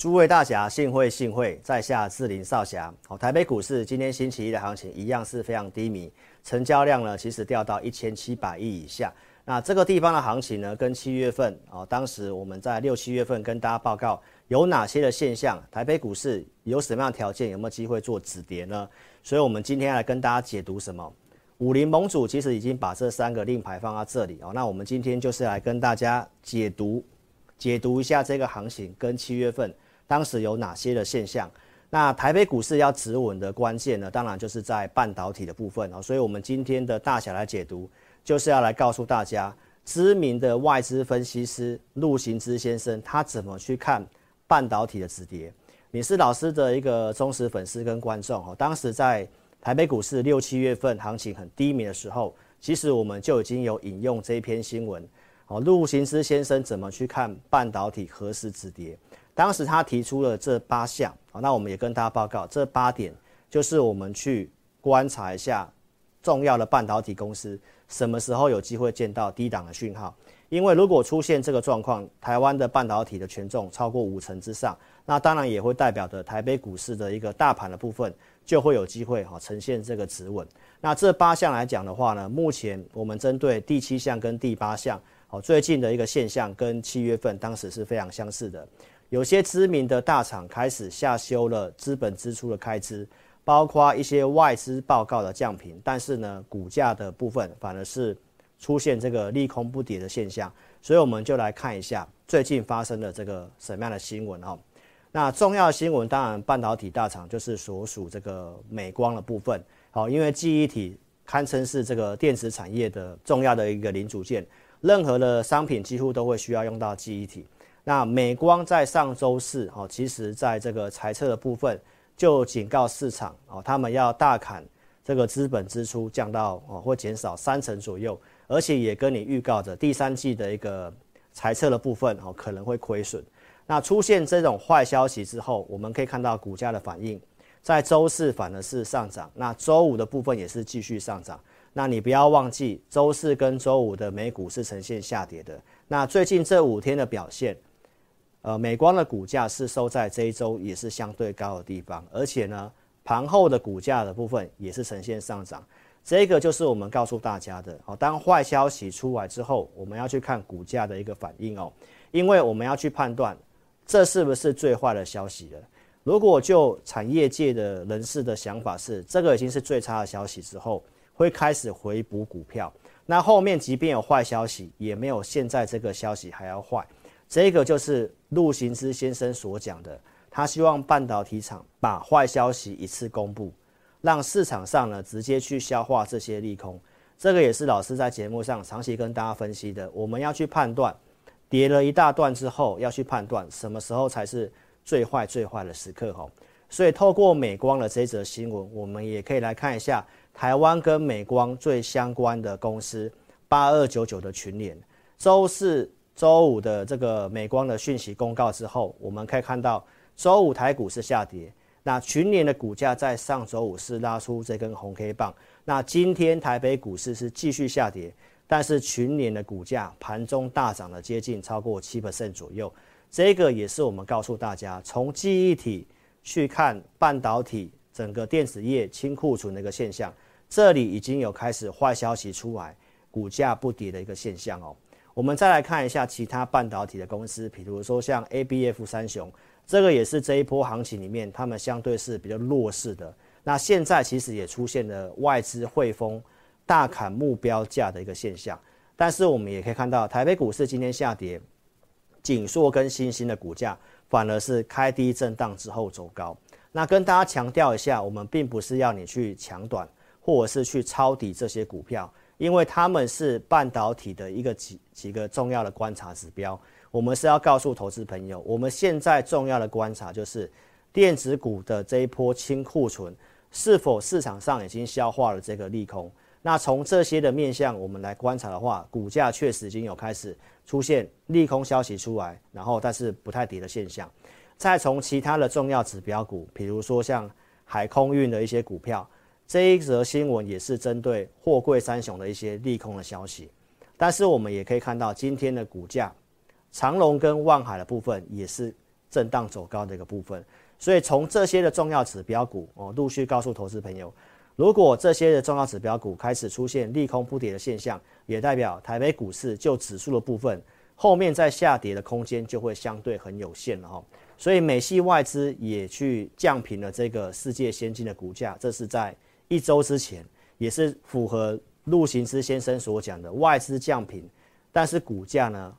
诸位大侠，幸会幸会，在下志林少侠。好，台北股市今天星期一的行情一样是非常低迷，成交量呢其实掉到一千七百亿以下。那这个地方的行情呢，跟七月份哦，当时我们在六七月份跟大家报告有哪些的现象，台北股市有什么样的条件，有没有机会做止跌呢？所以我们今天来跟大家解读什么？武林盟主其实已经把这三个令牌放在这里哦，那我们今天就是来跟大家解读解读一下这个行情跟七月份。当时有哪些的现象？那台北股市要止稳的关键呢？当然就是在半导体的部分哦。所以，我们今天的大小来解读，就是要来告诉大家，知名的外资分析师陆行之先生他怎么去看半导体的止跌。你是老师的一个忠实粉丝跟观众哦。当时在台北股市六七月份行情很低迷的时候，其实我们就已经有引用这一篇新闻哦。陆行之先生怎么去看半导体何时止跌？当时他提出了这八项，好，那我们也跟大家报告，这八点就是我们去观察一下重要的半导体公司什么时候有机会见到低档的讯号。因为如果出现这个状况，台湾的半导体的权重超过五成之上，那当然也会代表着台北股市的一个大盘的部分就会有机会哈呈现这个止稳。那这八项来讲的话呢，目前我们针对第七项跟第八项，好，最近的一个现象跟七月份当时是非常相似的。有些知名的大厂开始下修了资本支出的开支，包括一些外资报告的降频，但是呢，股价的部分反而是出现这个利空不跌的现象。所以我们就来看一下最近发生的这个什么样的新闻哦。那重要新闻当然半导体大厂就是所属这个美光的部分，好，因为记忆体堪称是这个电子产业的重要的一个零组件，任何的商品几乎都会需要用到记忆体。那美光在上周四哦，其实在这个财测的部分就警告市场哦，他们要大砍这个资本支出，降到哦或减少三成左右，而且也跟你预告着第三季的一个财测的部分哦可能会亏损。那出现这种坏消息之后，我们可以看到股价的反应，在周四反而是上涨，那周五的部分也是继续上涨。那你不要忘记，周四跟周五的美股是呈现下跌的。那最近这五天的表现。呃，美光的股价是收在这一周也是相对高的地方，而且呢，盘后的股价的部分也是呈现上涨。这个就是我们告诉大家的哦。当坏消息出来之后，我们要去看股价的一个反应哦，因为我们要去判断这是不是最坏的消息了。如果就产业界的人士的想法是这个已经是最差的消息之后，会开始回补股票。那后面即便有坏消息，也没有现在这个消息还要坏。这个就是陆行之先生所讲的，他希望半导体厂把坏消息一次公布，让市场上呢直接去消化这些利空。这个也是老师在节目上长期跟大家分析的。我们要去判断，跌了一大段之后，要去判断什么时候才是最坏最坏的时刻哈。所以透过美光的这则新闻，我们也可以来看一下台湾跟美光最相关的公司八二九九的群联，周四。周五的这个美光的讯息公告之后，我们可以看到周五台股是下跌。那群联的股价在上周五是拉出这根红 K 棒。那今天台北股市是继续下跌，但是群联的股价盘中大涨了接近超过七 percent 左右。这个也是我们告诉大家，从记忆体去看半导体整个电子业清库存的一个现象，这里已经有开始坏消息出来，股价不跌的一个现象哦。我们再来看一下其他半导体的公司，比如说像 ABF 三雄，这个也是这一波行情里面他们相对是比较弱势的。那现在其实也出现了外资汇丰大砍目标价的一个现象，但是我们也可以看到台北股市今天下跌，景硕跟新兴的股价反而是开低震荡之后走高。那跟大家强调一下，我们并不是要你去抢短，或者是去抄底这些股票。因为他们是半导体的一个几几个重要的观察指标，我们是要告诉投资朋友，我们现在重要的观察就是电子股的这一波清库存是否市场上已经消化了这个利空。那从这些的面向我们来观察的话，股价确实已经有开始出现利空消息出来，然后但是不太跌的现象。再从其他的重要指标股，比如说像海空运的一些股票。这一则新闻也是针对货柜三雄的一些利空的消息，但是我们也可以看到今天的股价，长隆跟万海的部分也是震荡走高的一个部分。所以从这些的重要指标股哦，陆续告诉投资朋友，如果这些的重要指标股开始出现利空不跌的现象，也代表台北股市就指数的部分，后面在下跌的空间就会相对很有限了哈。所以美系外资也去降平了这个世界先进的股价，这是在一周之前，也是符合陆行之先生所讲的外资降频，但是股价呢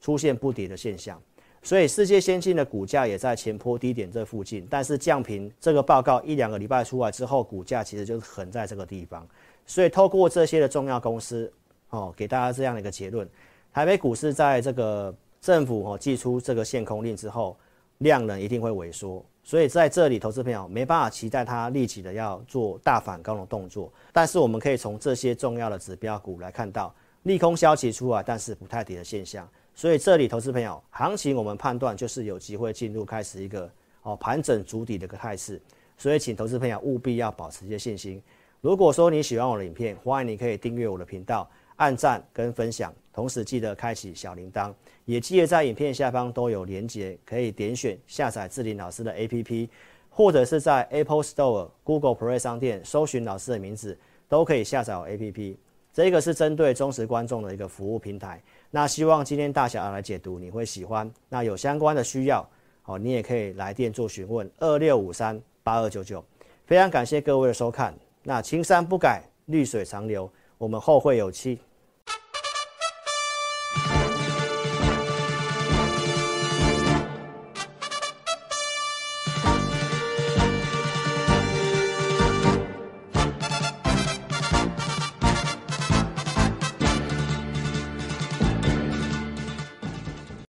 出现不跌的现象。所以世界先进的股价也在前坡低点这附近，但是降频这个报告一两个礼拜出来之后，股价其实就是横在这个地方。所以透过这些的重要公司哦，给大家这样的一个结论：台北股市在这个政府哦祭出这个限空令之后，量能一定会萎缩。所以在这里，投资朋友没办法期待它立即的要做大反攻的动作。但是我们可以从这些重要的指标股来看到利空消息出来，但是不太跌的现象。所以这里，投资朋友，行情我们判断就是有机会进入开始一个哦盘整筑底的一个态势。所以，请投资朋友务必要保持一些信心。如果说你喜欢我的影片，欢迎你可以订阅我的频道、按赞跟分享，同时记得开启小铃铛，也记得在影片下方都有连结，可以点选下载智霖老师的 APP，或者是在 Apple Store、Google Play 商店搜寻老师的名字，都可以下载 APP。这个是针对忠实观众的一个服务平台。那希望今天大侠来解读，你会喜欢。那有相关的需要，好，你也可以来电做询问，二六五三八二九九。非常感谢各位的收看。那青山不改，绿水长流，我们后会有期。